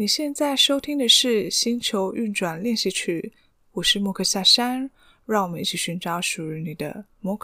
你现在收听的是《星球运转练习曲》，我是莫克夏山，让我们一起寻找属于你的莫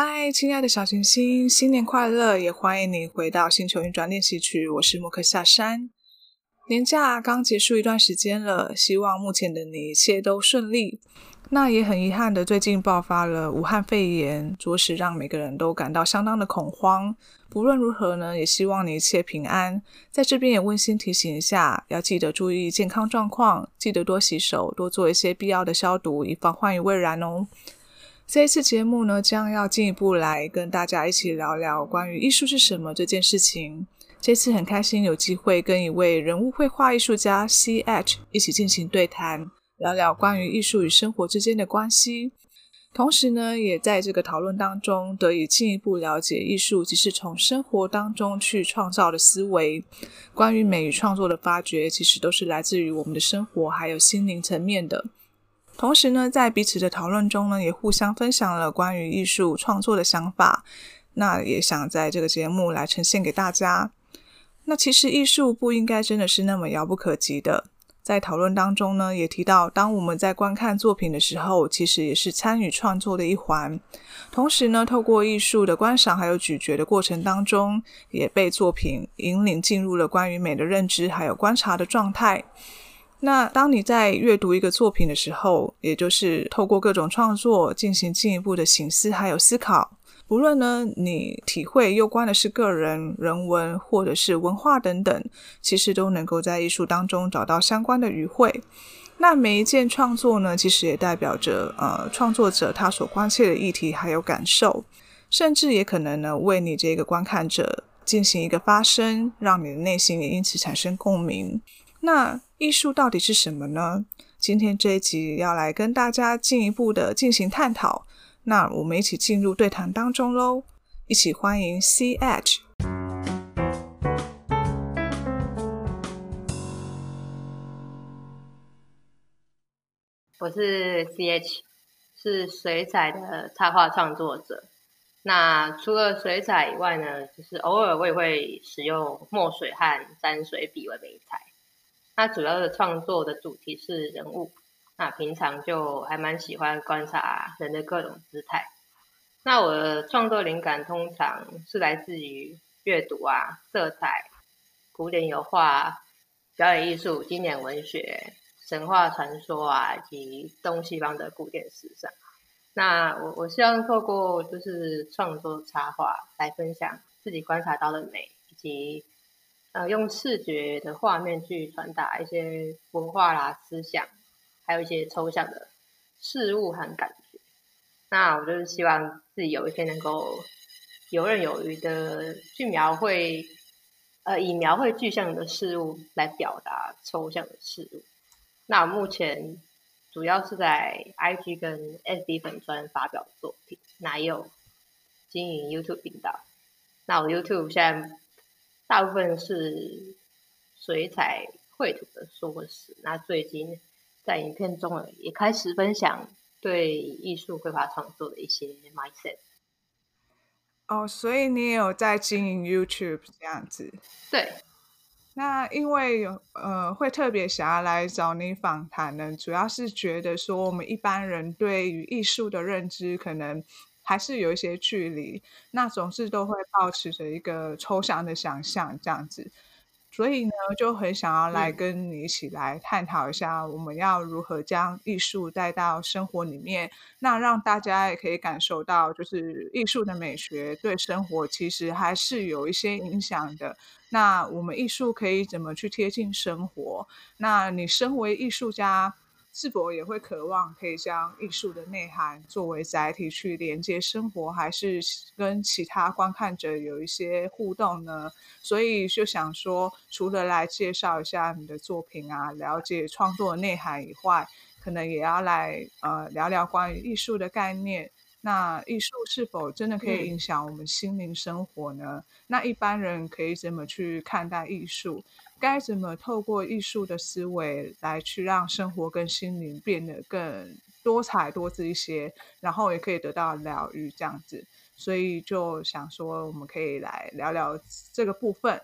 嗨，亲爱的小行星，新年快乐！也欢迎你回到星球运转练习曲。我是莫克夏山。年假刚结束一段时间了，希望目前的你一切都顺利。那也很遗憾的，最近爆发了武汉肺炎，着实让每个人都感到相当的恐慌。不论如何呢，也希望你一切平安。在这边也温馨提醒一下，要记得注意健康状况，记得多洗手，多做一些必要的消毒，以防患于未然哦。这一次节目呢，将要进一步来跟大家一起聊聊关于艺术是什么这件事情。这次很开心有机会跟一位人物绘画艺术家 C.H 一起进行对谈，聊聊关于艺术与生活之间的关系。同时呢，也在这个讨论当中得以进一步了解艺术即是从生活当中去创造的思维。关于美与创作的发掘，其实都是来自于我们的生活还有心灵层面的。同时呢，在彼此的讨论中呢，也互相分享了关于艺术创作的想法。那也想在这个节目来呈现给大家。那其实艺术不应该真的是那么遥不可及的。在讨论当中呢，也提到，当我们在观看作品的时候，其实也是参与创作的一环。同时呢，透过艺术的观赏还有咀嚼的过程当中，也被作品引领进入了关于美的认知还有观察的状态。那当你在阅读一个作品的时候，也就是透过各种创作进行进一步的省思还有思考。不论呢，你体会攸关的是个人、人文或者是文化等等，其实都能够在艺术当中找到相关的语汇。那每一件创作呢，其实也代表着呃创作者他所关切的议题还有感受，甚至也可能呢为你这个观看者进行一个发声，让你的内心也因此产生共鸣。那艺术到底是什么呢？今天这一集要来跟大家进一步的进行探讨。那我们一起进入对谈当中喽，一起欢迎 C.H。我是 C.H，是水彩的插画创作者。那除了水彩以外呢，就是偶尔我也会使用墨水和沾水笔为媒材。它主要的创作的主题是人物，那平常就还蛮喜欢观察人的各种姿态。那我的创作灵感通常是来自于阅读啊、色彩、古典油画、表演艺术、经典文学、神话传说啊，以及东西方的古典时尚。那我我希望透过就是创作插画来分享自己观察到的美，以及。呃，用视觉的画面去传达一些文化啦、思想，还有一些抽象的事物和感觉。那我就是希望自己有一天能够游刃有余的去描绘，呃，以描绘具象的事物来表达抽象的事物。那我目前主要是在 IG 跟 FB 粉专发表作品，那也有经营 YouTube 频道。那我 YouTube 现在。大部分是水彩绘图的硕士。那最近在影片中也开始分享对艺术绘画创作的一些 mindset。哦，所以你也有在经营 YouTube 这样子？对。那因为有呃，会特别想要来找你访谈呢，主要是觉得说我们一般人对于艺术的认知可能。还是有一些距离，那总是都会保持着一个抽象的想象这样子，所以呢，就很想要来跟你一起来探讨一下，我们要如何将艺术带到生活里面，那让大家也可以感受到，就是艺术的美学对生活其实还是有一些影响的。那我们艺术可以怎么去贴近生活？那你身为艺术家，是否也会渴望可以将艺术的内涵作为载体去连接生活，还是跟其他观看者有一些互动呢？所以就想说，除了来介绍一下你的作品啊，了解创作的内涵以外，可能也要来呃聊聊关于艺术的概念。那艺术是否真的可以影响我们心灵生活呢？嗯、那一般人可以怎么去看待艺术？该怎么透过艺术的思维来去让生活跟心灵变得更多彩多姿一些，然后也可以得到疗愈这样子。所以就想说，我们可以来聊聊这个部分。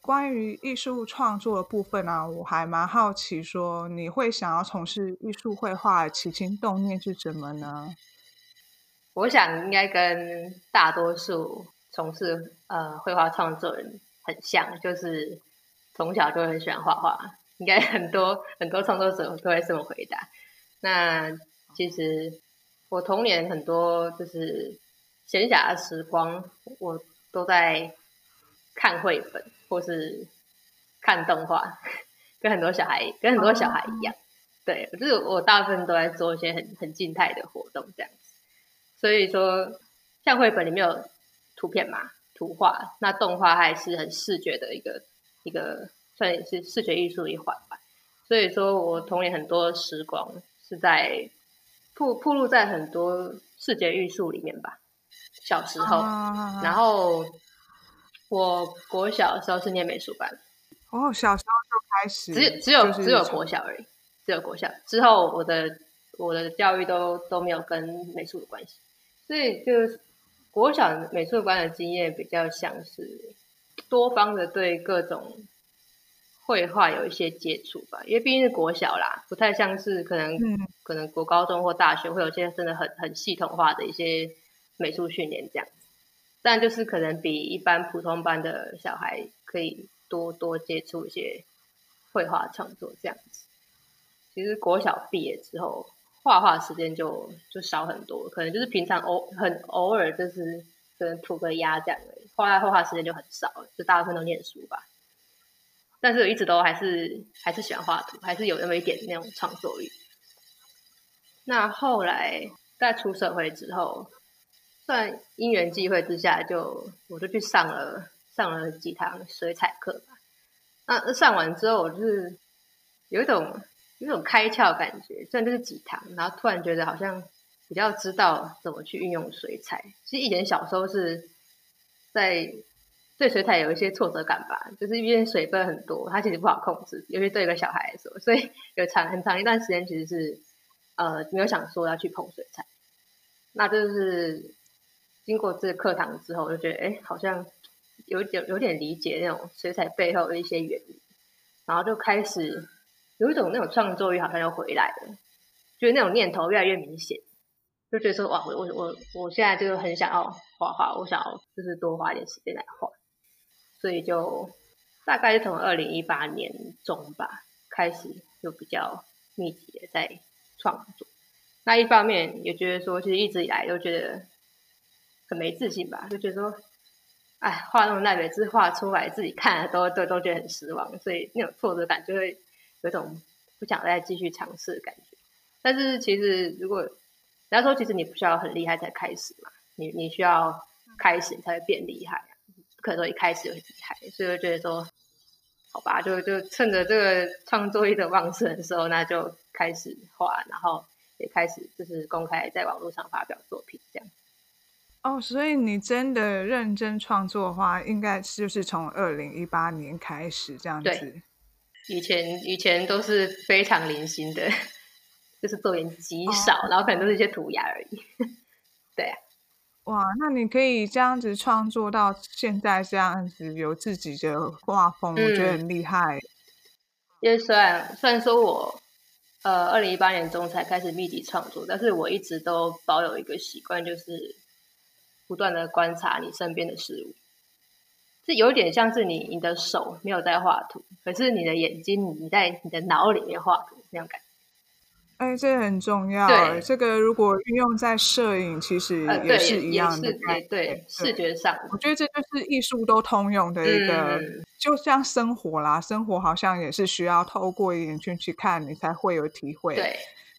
关于艺术创作的部分呢、啊，我还蛮好奇，说你会想要从事艺术绘画的，起心动念是什么呢？我想应该跟大多数从事呃绘画创作人很像，就是。从小就很喜欢画画，应该很多很多创作者都会这么回答。那其实我童年很多就是闲暇的时光，我都在看绘本或是看动画，跟很多小孩跟很多小孩一样。对，就是我大部分都在做一些很很静态的活动这样子。所以说，像绘本里面有图片嘛，图画，那动画还是很视觉的一个。一个算是视觉艺术的一环吧，所以说我童年很多时光是在铺铺路在很多视觉艺术里面吧。小时候，啊、然后我国小的时候是念美术班。哦，小时候就开始，只只有只有国小而已，只有国小之后，我的我的教育都都没有跟美术有关系，所以就是国小美术班的经验比较像是。多方的对各种绘画有一些接触吧，因为毕竟是国小啦，不太像是可能、嗯、可能国高中或大学会有些真的很很系统化的一些美术训练这样子，但就是可能比一般普通班的小孩可以多多接触一些绘画创作这样子。其实国小毕业之后，画画时间就就少很多，可能就是平常偶很偶尔就是可能涂个鸦这样。后来画画时间就很少，就大部分都念书吧。但是我一直都还是还是喜欢画图，还是有那么一点那种创作欲。那后来在出社会之后，算因缘际会之下就，我就去上了上了几堂水彩课吧。那上完之后，我就是有一种有一种开窍感觉，虽然就是几堂，然后突然觉得好像比较知道怎么去运用水彩。其实以前小时候是。在对水彩有一些挫折感吧，就是因为水分很多，它其实不好控制，尤其对一个小孩来说，所以有长很长一段时间其实是呃没有想说要去碰水彩。那就是经过这个课堂之后，我就觉得哎，好像有点有点理解那种水彩背后的一些原理，然后就开始有一种那种创作欲好像又回来了，就是那种念头越来越明显。就觉得说哇，我我我我现在就很想要画画，我想要就是多花一点时间来画，所以就大概是从二零一八年中吧开始就比较密集的在创作。那一方面也觉得说，其实一直以来都觉得很没自信吧，就觉得说，哎，画那么烂，每次画出来自己看都都都觉得很失望，所以那种挫折感就会有种不想再继续尝试的感觉。但是其实如果人家说，其实你不需要很厉害才开始嘛，你你需要开始你才会变厉害，不可能说一开始就很厉害。所以我觉得说，好吧，就就趁着这个创作力的旺盛的时候，那就开始画，然后也开始就是公开在网络上发表作品这样。哦，所以你真的认真创作的话，应该就是从二零一八年开始这样子。对，以前以前都是非常零星的。就是作品极少，哦、然后可能都是一些涂鸦而已。对啊，哇，那你可以这样子创作到现在这样子，有自己的画风，嗯、我觉得很厉害。因为虽然虽然说我呃二零一八年中才开始密集创作，但是我一直都保有一个习惯，就是不断的观察你身边的事物。这有点像是你你的手没有在画图，可是你的眼睛你在你的脑里面画图那种感觉。哎，这很重要。对，这个如果运用在摄影，其实也是一样的。呃、对，对，视觉上，我觉得这就是艺术都通用的一个，嗯、就像生活啦，生活好像也是需要透过眼睛去看，你才会有体会。对，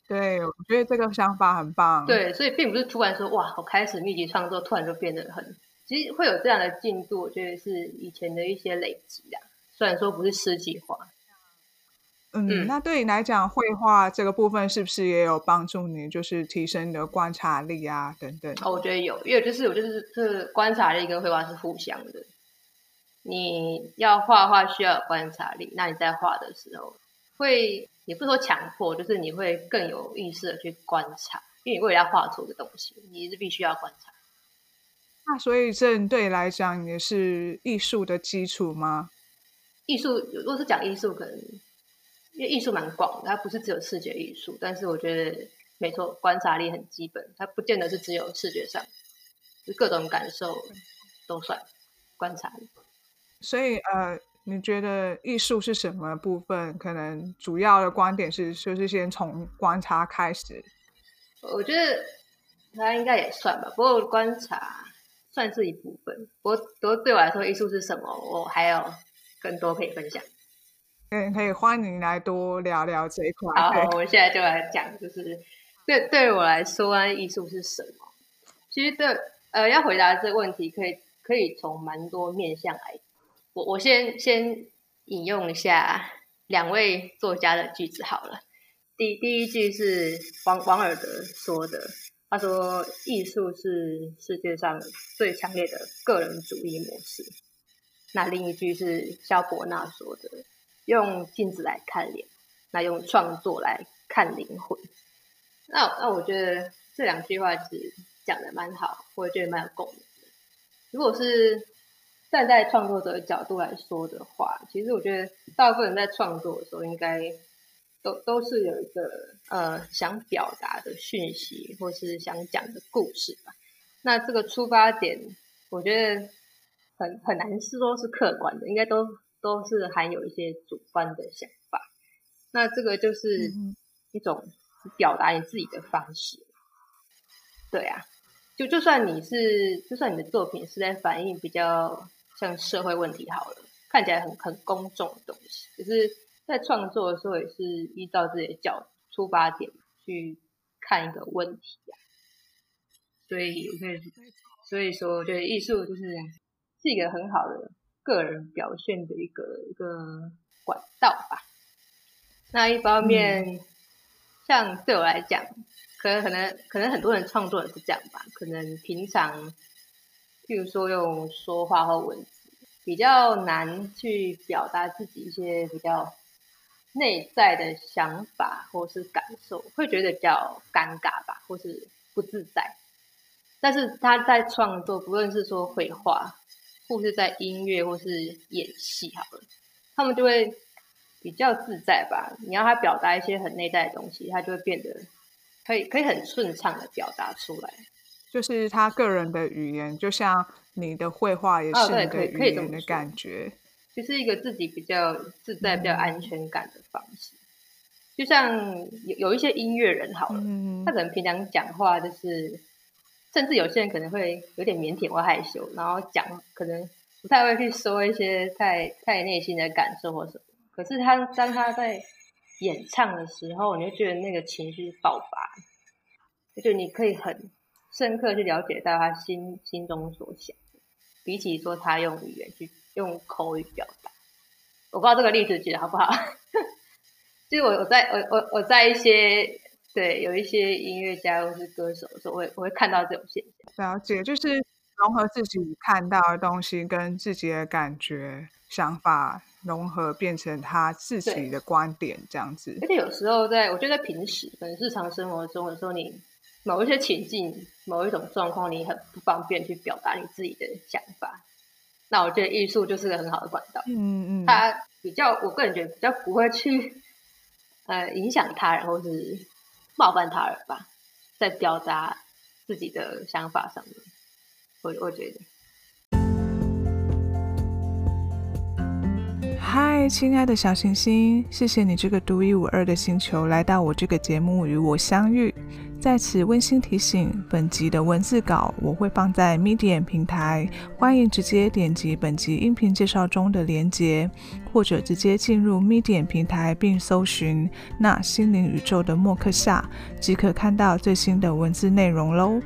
对，我觉得这个想法很棒。对，所以并不是突然说哇，我开始密集创作，突然就变得很，其实会有这样的进度，我觉得是以前的一些累积啊，虽然说不是诗计划。嗯，嗯，那对你来讲，绘画这个部分是不是也有帮助你，就是提升你的观察力啊，等等？哦，我觉得有，因为就是我就是这观察力跟绘画是互相的。你要画画需要有观察力，那你在画的时候会，也不是说强迫，就是你会更有意识的去观察，因为你为了要画出的东西，你是必须要观察。那所以这对你来讲也是艺术的基础吗？艺术，如果是讲艺术，可能。因为艺术蛮广的，它不是只有视觉艺术，但是我觉得没错，观察力很基本，它不见得是只有视觉上，就各种感受都算观察力。所以呃，你觉得艺术是什么部分？可能主要的观点是，就是先从观察开始。我觉得它应该也算吧，不过观察算是一部分。不过，不过对我来说，艺术是什么？我还有更多可以分享。嗯，可以欢迎来多聊聊这一块。好，我们现在就来讲，就是对对我来说，艺术是什么？其实对，呃，要回答这个问题，可以可以从蛮多面向来。我我先先引用一下两位作家的句子好了。第第一句是王王尔德说的，他说：“艺术是世界上最强烈的个人主义模式。”那另一句是萧伯纳说的。用镜子来看脸，那用创作来看灵魂。那那我觉得这两句话是讲的蛮好，我也觉得蛮有共鸣的。如果是站在创作者的角度来说的话，其实我觉得大部分人在创作的时候，应该都都是有一个呃想表达的讯息，或是想讲的故事吧。那这个出发点，我觉得很很难是说是客观的，应该都。都是含有一些主观的想法，那这个就是一种表达你自己的方式。对啊，就就算你是，就算你的作品是在反映比较像社会问题好了，看起来很很公众的东西，可是在创作的时候也是依照自己的角出发点去看一个问题啊。所以所以说，我觉得艺术就是是一个很好的。个人表现的一个一个管道吧。那一方面，嗯、像对我来讲，可能可能可能很多人创作也是这样吧。可能平常，譬如说用说话或文字，比较难去表达自己一些比较内在的想法或是感受，会觉得比较尴尬吧，或是不自在。但是他在创作，不论是说绘画。或是在音乐，或是演戏，好了，他们就会比较自在吧。你要他表达一些很内在的东西，他就会变得可以可以很顺畅的表达出来。就是他个人的语言，就像你的绘画也是你的语言的感觉，就是一个自己比较自在、比较安全感的方式。嗯、就像有有一些音乐人，好了，嗯、他可能平常讲话就是。甚至有些人可能会有点腼腆或害羞，然后讲可能不太会去说一些太太内心的感受或什么。可是他当他在演唱的时候，你就觉得那个情绪爆发，就你可以很深刻去了解到他心心中所想，比起说他用语言去用口语表达。我不知道这个例子举得好不好？就是我我在我我我在一些。对，有一些音乐家或是歌手的时候，我会我会看到这种现象。了解，就是融合自己看到的东西跟自己的感觉、想法融合，变成他自己的观点，这样子。而且有时候在，我觉得在平时可能日常生活中的时候，你某一些情境、某一种状况，你很不方便去表达你自己的想法。那我觉得艺术就是个很好的管道。嗯嗯，它比较，我个人觉得比较不会去呃影响他人，或是。冒犯他人吧，在表达自己的想法上面，我我觉得。嗨，亲爱的小行星，谢谢你这个独一无二的星球来到我这个节目与我相遇。在此温馨提醒，本集的文字稿我会放在 Medium 平台，欢迎直接点击本集音频介绍中的连接，或者直接进入 Medium 平台并搜寻“那心灵宇宙的默克夏”，即可看到最新的文字内容喽。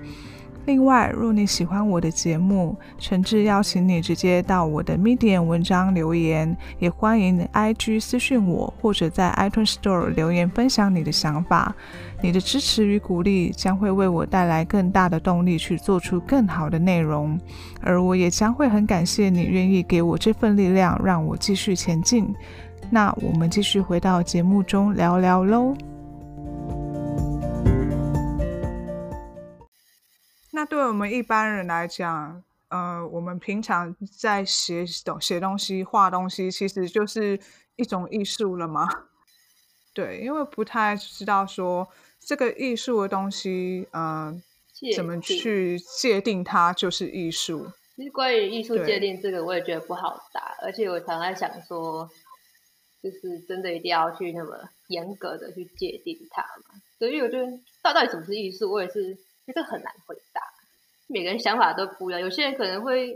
另外，若你喜欢我的节目，诚挚邀请你直接到我的 Medium 文章留言，也欢迎 IG 私讯我，或者在 iTunes Store 留言分享你的想法。你的支持与鼓励将会为我带来更大的动力，去做出更好的内容，而我也将会很感谢你愿意给我这份力量，让我继续前进。那我们继续回到节目中聊聊喽。那对我们一般人来讲，呃，我们平常在写东写东西、画东西，其实就是一种艺术了吗？对，因为不太知道说这个艺术的东西，呃，怎么去界定它就是艺术。其实关于艺术界定这个，我也觉得不好答，而且我常在想说，就是真的一定要去那么严格的去界定它嘛？所以我觉得到到底什么是艺术，我也是。这个很难回答，每个人想法都不一样。有些人可能会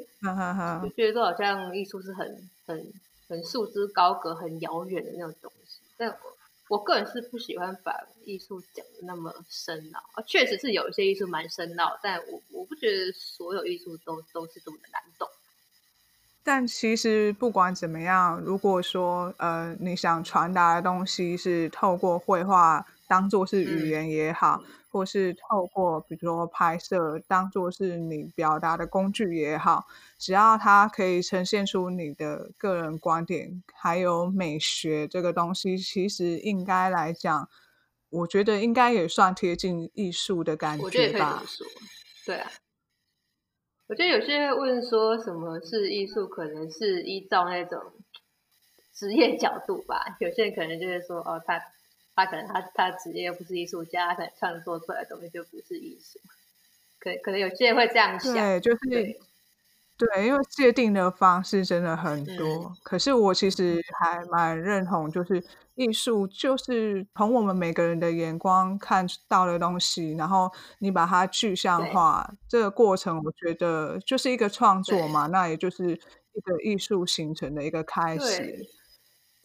就觉得说，好像艺术是很、很、很束之高阁、很遥远的那种东西。但我我个人是不喜欢把艺术讲的那么深奥。啊，确实是有一些艺术蛮深奥，但我我不觉得所有艺术都都是这么的难懂。但其实不管怎么样，如果说呃你想传达的东西是透过绘画当做是语言也好。嗯或是透过比如说拍摄当做是你表达的工具也好，只要它可以呈现出你的个人观点，还有美学这个东西，其实应该来讲，我觉得应该也算贴近艺术的感觉吧。对啊，我觉得有些人问说什么是艺术，可能是依照那种职业角度吧。有些人可能就是说，哦，他。他可能他他职业又不是艺术家，他可能创作出来的东西就不是艺术。可可能有些人会这样想，对，就是对，对，因为界定的方式真的很多。嗯、可是我其实还蛮认同，就是艺术就是从我们每个人的眼光看到的东西，然后你把它具象化，这个过程我觉得就是一个创作嘛，那也就是一个艺术形成的一个开始。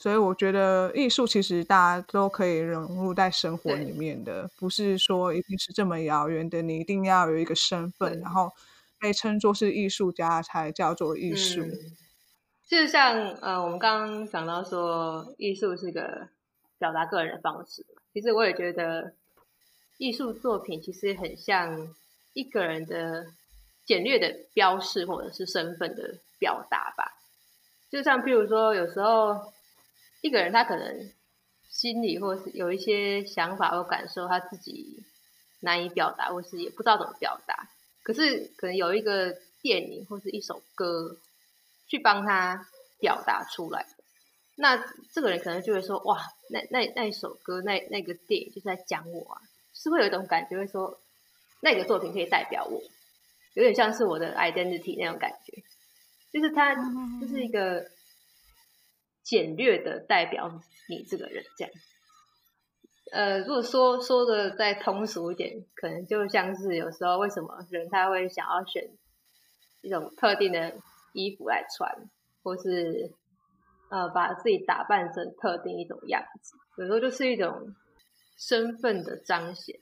所以我觉得艺术其实大家都可以融入在生活里面的，不是说一定是这么遥远的。你一定要有一个身份，然后被称作是艺术家才叫做艺术。嗯、就像呃，我们刚刚讲到说，艺术是个表达个人的方式。其实我也觉得，艺术作品其实很像一个人的简略的标示，或者是身份的表达吧。就像譬如说，有时候。一个人他可能心里或是有一些想法或感受，他自己难以表达，或是也不知道怎么表达。可是可能有一个电影或是一首歌去帮他表达出来，那这个人可能就会说：“哇，那那那一首歌，那那个电影就是在讲我啊！”是会有一种感觉，会说那个作品可以代表我，有点像是我的 identity 那种感觉，就是他就是一个。简略的代表你这个人，这样。呃，如果说说的再通俗一点，可能就像是有时候为什么人他会想要选一种特定的衣服来穿，或是呃把自己打扮成特定一种样子，有时候就是一种身份的彰显，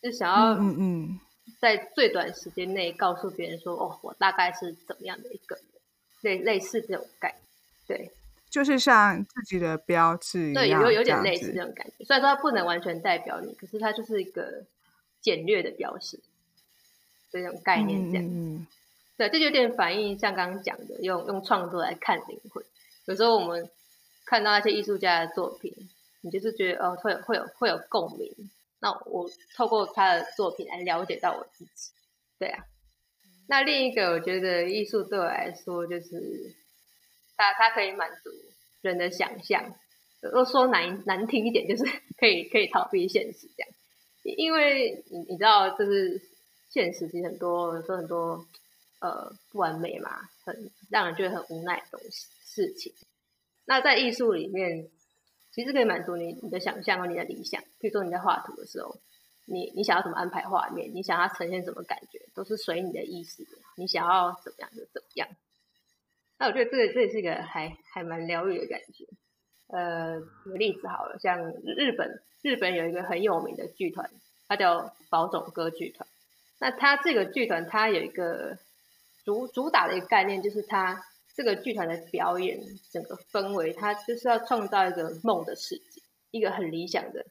就想要嗯嗯在最短时间内告诉别人说，哦，我大概是怎么样的一个人，类类似这种概念。对，就是像自己的标志一样，对，有有点类似这种感觉。虽然说它不能完全代表你，可是它就是一个简略的标识，这种概念这样。嗯，对，这就有点反映像刚刚讲的，用用创作来看灵魂。有时候我们看到那些艺术家的作品，你就是觉得哦，会有会有会有共鸣。那我透过他的作品来了解到我自己。对啊，那另一个我觉得艺术对我来说就是。它它可以满足人的想象，如果说难难听一点，就是可以可以逃避现实这样。因为你你知道，就是现实其实很多说很多呃不完美嘛，很让人觉得很无奈的东西。事情。那在艺术里面，其实可以满足你你的想象和你的理想。比如说你在画图的时候，你你想要怎么安排画面，你想要呈现什么感觉，都是随你的意思。你想要怎么样就怎么样。那我觉得这个这也是一个还还蛮疗愈的感觉。呃，举个例子好了，像日本日本有一个很有名的剧团，它叫宝冢歌剧团。那它这个剧团，它有一个主主打的一个概念，就是它这个剧团的表演整个氛围，它就是要创造一个梦的世界，一个很理想的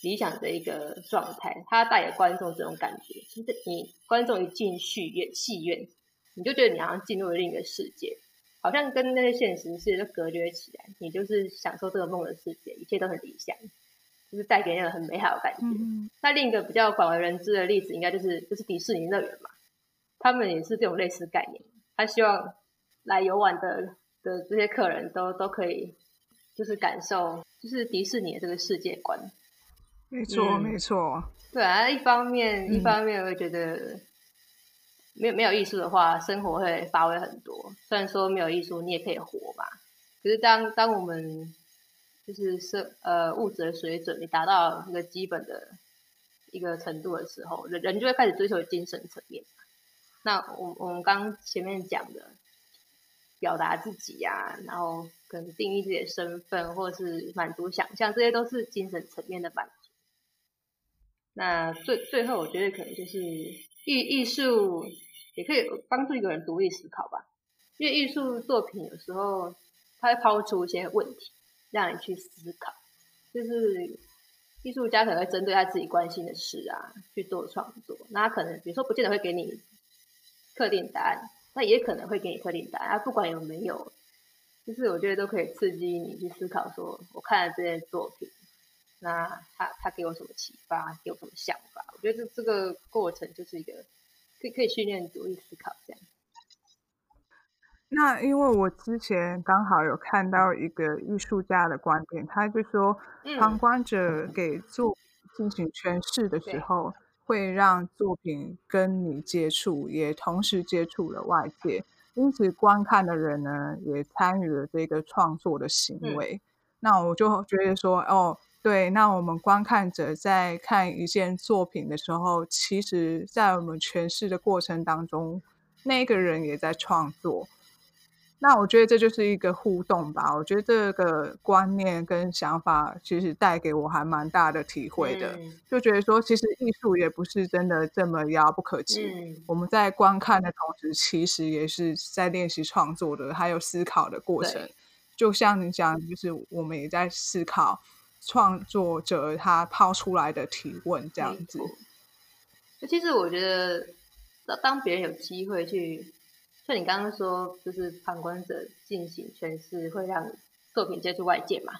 理想的一个状态，它带给观众这种感觉。其实你观众一进戏院戏院，你就觉得你好像进入了另一个世界。好像跟那些现实世界都隔绝起来，你就是享受这个梦的世界，一切都很理想，就是带给人很美好的感觉。嗯、那另一个比较广为人知的例子，应该就是就是迪士尼乐园嘛，他们也是这种类似概念。他希望来游玩的的这些客人都都可以，就是感受，就是迪士尼的这个世界观。没错，嗯、没错。对啊，一方面，一方面我会觉得。没有没有艺术的话，生活会乏味很多。虽然说没有艺术，你也可以活嘛。可是当当我们就是生呃物质的水准，你达到一个基本的一个程度的时候，人人就会开始追求精神层面。那我我们刚前面讲的，表达自己呀、啊，然后可能定义自己的身份，或是满足想象，这些都是精神层面的满足。那最最后，我觉得可能就是艺艺术。也可以帮助一个人独立思考吧，因为艺术作品有时候它会抛出一些问题，让你去思考。就是艺术家可能会针对他自己关心的事啊去做创作，那他可能比如说不见得会给你特定答案，那也可能会给你特定答案。啊，不管有没有，就是我觉得都可以刺激你去思考。说我看了这件作品，那他他给我什么启发，给我什么想法？我觉得这这个过程就是一个。可以可以训练独立思考，这样。那因为我之前刚好有看到一个艺术家的观点，他就说，旁观者给作品进行诠释的时候，嗯、会让作品跟你接触，也同时接触了外界，因此观看的人呢，也参与了这个创作的行为。嗯、那我就觉得说，哦。对，那我们观看者在看一件作品的时候，其实，在我们诠释的过程当中，那个人也在创作。那我觉得这就是一个互动吧。我觉得这个观念跟想法，其实带给我还蛮大的体会的。嗯、就觉得说，其实艺术也不是真的这么遥不可及。嗯、我们在观看的同时，其实也是在练习创作的，还有思考的过程。就像你讲，就是我们也在思考。创作者他抛出来的提问这样子，其实我觉得，当别人有机会去，像你刚刚说，就是旁观者进行诠释，会让作品接触外界嘛。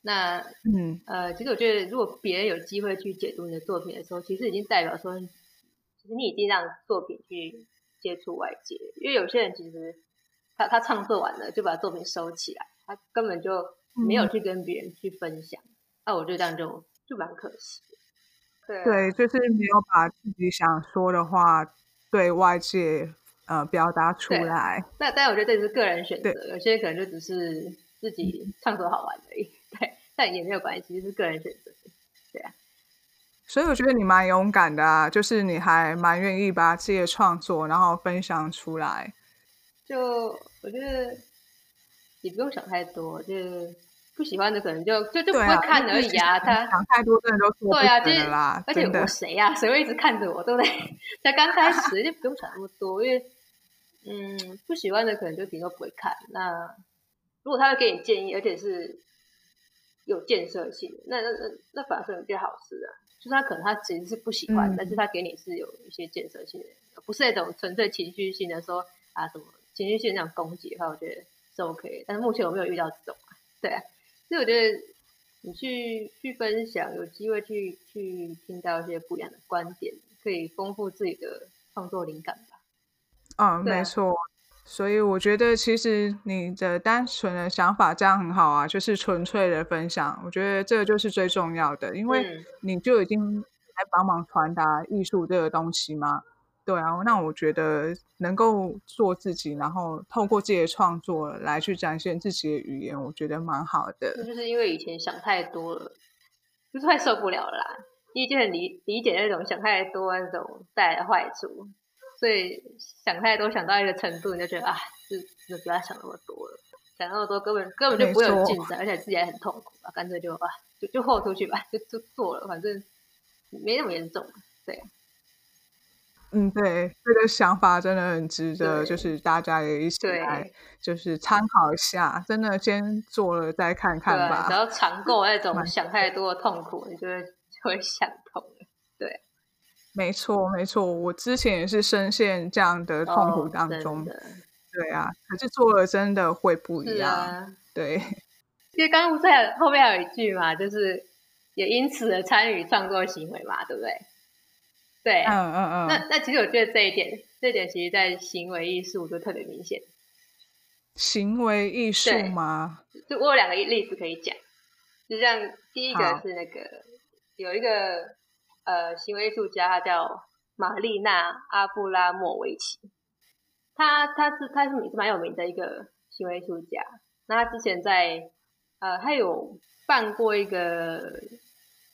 那嗯呃，其实我觉得，如果别人有机会去解读你的作品的时候，其实已经代表说，其实你已经让作品去接触外界。因为有些人其实他他创作完了就把作品收起来，他根本就。没有去跟别人去分享，那、嗯啊、我觉得这样就就蛮可惜的。对、啊、对，就是没有把自己想说的话对外界呃表达出来。那但我觉得这是个人选择，有些可能就只是自己唱歌好玩而已。对，但也没有关系，就是个人选择。对啊。所以我觉得你蛮勇敢的啊，就是你还蛮愿意把自己的创作然后分享出来。就我觉得也不用想太多，就。不喜欢的可能就就就不会看而已啊，他想太多真的都错对啊，就是而且我谁呀？谁会一直看着我，对不对？才刚开始就不用想那么多，因为嗯，不喜欢的可能就顶多不会看。那如果他会给你建议，而且是有建设性的，那那那那反而是一件好事啊。就是他可能他其实是不喜欢，但是他给你是有一些建设性的，不是那种纯粹情绪性的说啊什么情绪性那种攻击的话，我觉得是 OK。但是目前我没有遇到这种啊，对啊。所以我觉得你去去分享，有机会去去听到一些不一样的观点，可以丰富自己的创作灵感吧。嗯，啊、没错。所以我觉得其实你的单纯的想法这样很好啊，就是纯粹的分享。我觉得这个就是最重要的，因为你就已经来帮忙传达艺术这个东西嘛。对啊，那我觉得能够做自己，然后透过自己的创作来去展现自己的语言，我觉得蛮好的。那就是因为以前想太多了，就是快受不了了啦。你就很理理解那种想太多那种带来的坏处，所以想太多想到一个程度，你就觉得啊，就就不要想那么多了，想那么多根本根本就不会有进展，而且自己还很痛苦啊，干脆就啊就就豁出去吧，就就做了，反正没那么严重，对。嗯，对，这个想法真的很值得，就是大家也一起来，就是参考一下。真的，先做了再看看吧。只要尝够那种想太多的痛苦，你就会就会想通。对，没错，没错。我之前也是深陷这样的痛苦当中。哦、对啊，可是做了真的会不一样。啊、对，因为刚刚在后面还有一句嘛，就是也因此的参与创作行为嘛，对不对？对，嗯嗯嗯，那那其实我觉得这一点，这一点其实，在行为艺术就特别明显。行为艺术吗？就我有两个例子可以讲，就像第一个是那个有一个呃行为艺术家，他叫玛丽娜阿布拉莫维奇，他他是他是也是蛮有名的一个行为艺术家。那他之前在呃，他有办过一个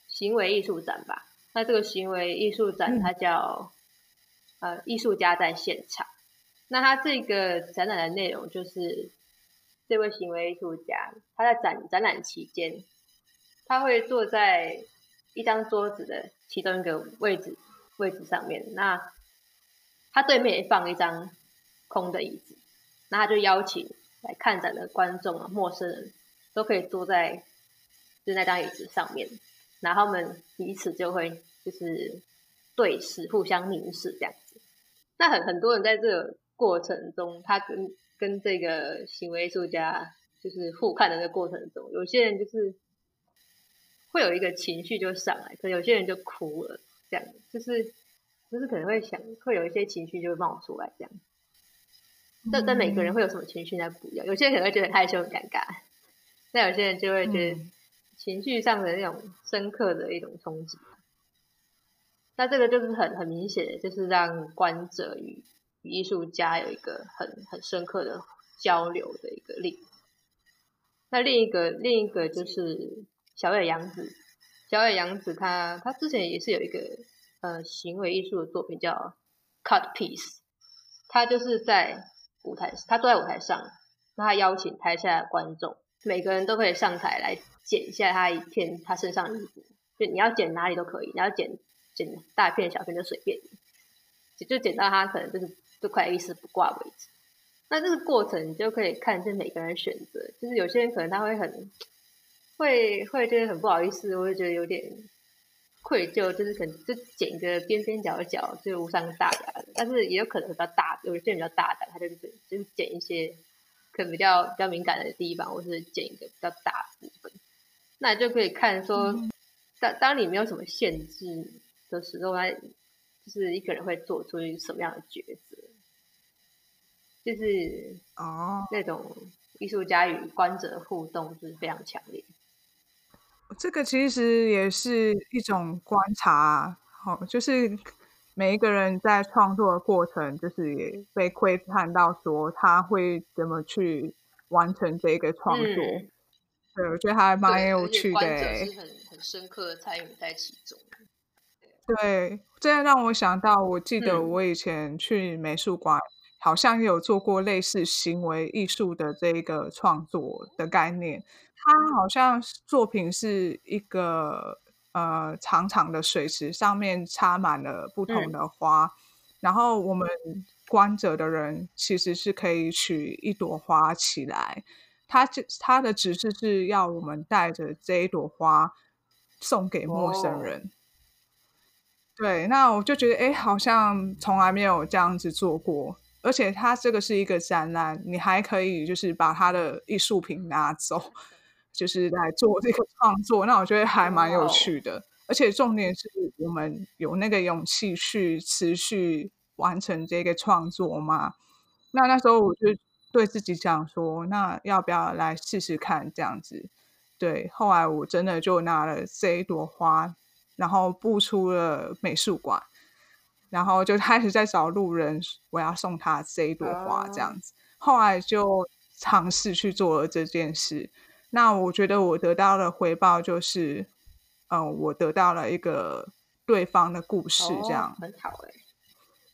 行为艺术展吧。那这个行为艺术展，它叫、嗯、呃艺术家在现场。那他这个展览的内容就是，这位行为艺术家他在展展览期间，他会坐在一张桌子的其中一个位置位置上面。那他对面也放一张空的椅子，那他就邀请来看展的观众啊、陌生人都可以坐在就那张椅子上面。然后他们彼此就会就是对视，互相凝视这样子。那很很多人在这个过程中，他跟跟这个行为艺术家就是互看的这个过程中，有些人就是会有一个情绪就上来，可有些人就哭了，这样就是就是可能会想会有一些情绪就会冒出来这样。但但每个人会有什么情绪那不一样，有些人可能会觉得很害羞很尴尬，那有些人就会觉得。情绪上的那种深刻的一种冲击，那这个就是很很明显的，就是让观者与艺术家有一个很很深刻的交流的一个例。那另一个另一个就是小野洋子，小野洋子他他之前也是有一个呃行为艺术的作品叫 Cut Piece，他就是在舞台，他坐在舞台上，那他邀请台下的观众，每个人都可以上台来。剪一下他一片他身上的衣服，就你要剪哪里都可以，你要剪剪大片小片就随便你，就剪到他可能就是都快一丝不挂为止。那这个过程你就可以看见每个人选择，就是有些人可能他会很会会觉得很不好意思，我会觉得有点愧疚，就是可能就剪一个边边角角就无伤大雅，但是也有可能比较大，有些人比较大胆，他就是就是剪一些可能比较比较敏感的地方，或是剪一个比较大的部分。那就可以看说，当当你没有什么限制的时候，他就是一个人会做出什么样的抉择，就是哦，那种艺术家与观者的互动就是非常强烈。这个其实也是一种观察，好、哦，就是每一个人在创作的过程，就是也被窥探到说他会怎么去完成这个创作。嗯对，我觉得还蛮有趣的，是很很深刻的参与在其中。对，这样让我想到，我记得我以前去美术馆，嗯、好像也有做过类似行为艺术的这个创作的概念。它好像作品是一个呃长长的水池，上面插满了不同的花，嗯、然后我们观者的人其实是可以取一朵花起来。他这他的指示是要我们带着这一朵花送给陌生人。Oh. 对，那我就觉得，哎，好像从来没有这样子做过。而且它这个是一个展览，你还可以就是把他的艺术品拿走，就是来做这个创作。那我觉得还蛮有趣的。Oh. 而且重点是我们有那个勇气去持续完成这个创作嘛。那那时候我就。对自己讲说，那要不要来试试看这样子？对，后来我真的就拿了这一朵花，然后步出了美术馆。然后就开始在找路人，我要送他这一朵花这样子。后来就尝试去做了这件事。那我觉得我得到的回报就是，嗯、呃，我得到了一个对方的故事，这样、哦、很好哎。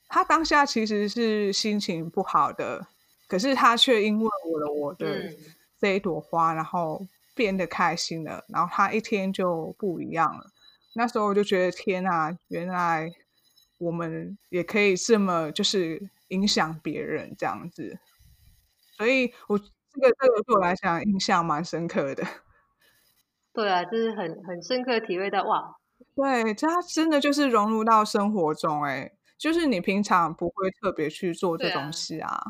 他当下其实是心情不好的，可是他却因为我的我的这一朵花，嗯、然后变得开心了，然后他一天就不一样了。那时候我就觉得天啊，原来我们也可以这么就是影响别人这样子，所以我这个这个对我来讲印象蛮深刻的。对啊，就是很很深刻体会到哇，对，它真的就是融入到生活中哎。就是你平常不会特别去做这种事啊，啊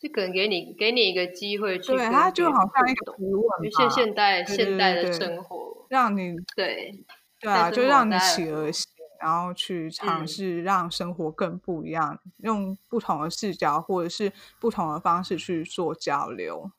就可能给你给你一个机会去，对，它就好像一个提问，现现代现代的生活，让你对对啊，就让你起而行，然后去尝试让生活更不一样，嗯，用不同的视角或者是不同的方式去做交流。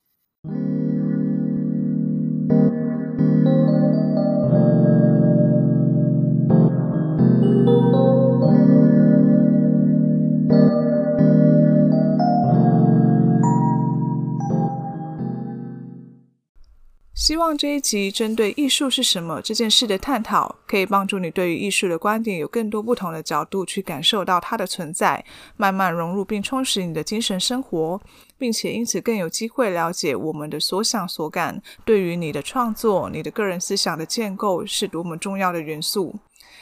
希望这一集针对艺术是什么这件事的探讨，可以帮助你对于艺术的观点有更多不同的角度去感受到它的存在，慢慢融入并充实你的精神生活，并且因此更有机会了解我们的所想所感，对于你的创作、你的个人思想的建构是多么重要的元素。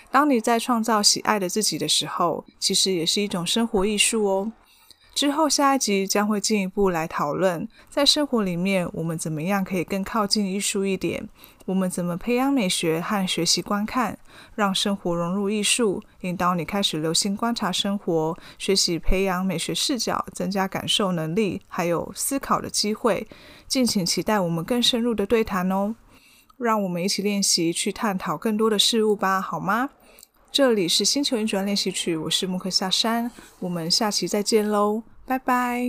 当你在创造喜爱的自己的时候，其实也是一种生活艺术哦。之后下一集将会进一步来讨论，在生活里面我们怎么样可以更靠近艺术一点？我们怎么培养美学和学习观看，让生活融入艺术，引导你开始留心观察生活，学习培养美学视角，增加感受能力，还有思考的机会。敬请期待我们更深入的对谈哦！让我们一起练习去探讨更多的事物吧，好吗？这里是星球运转练习曲，我是木克下山，我们下期再见喽，拜拜。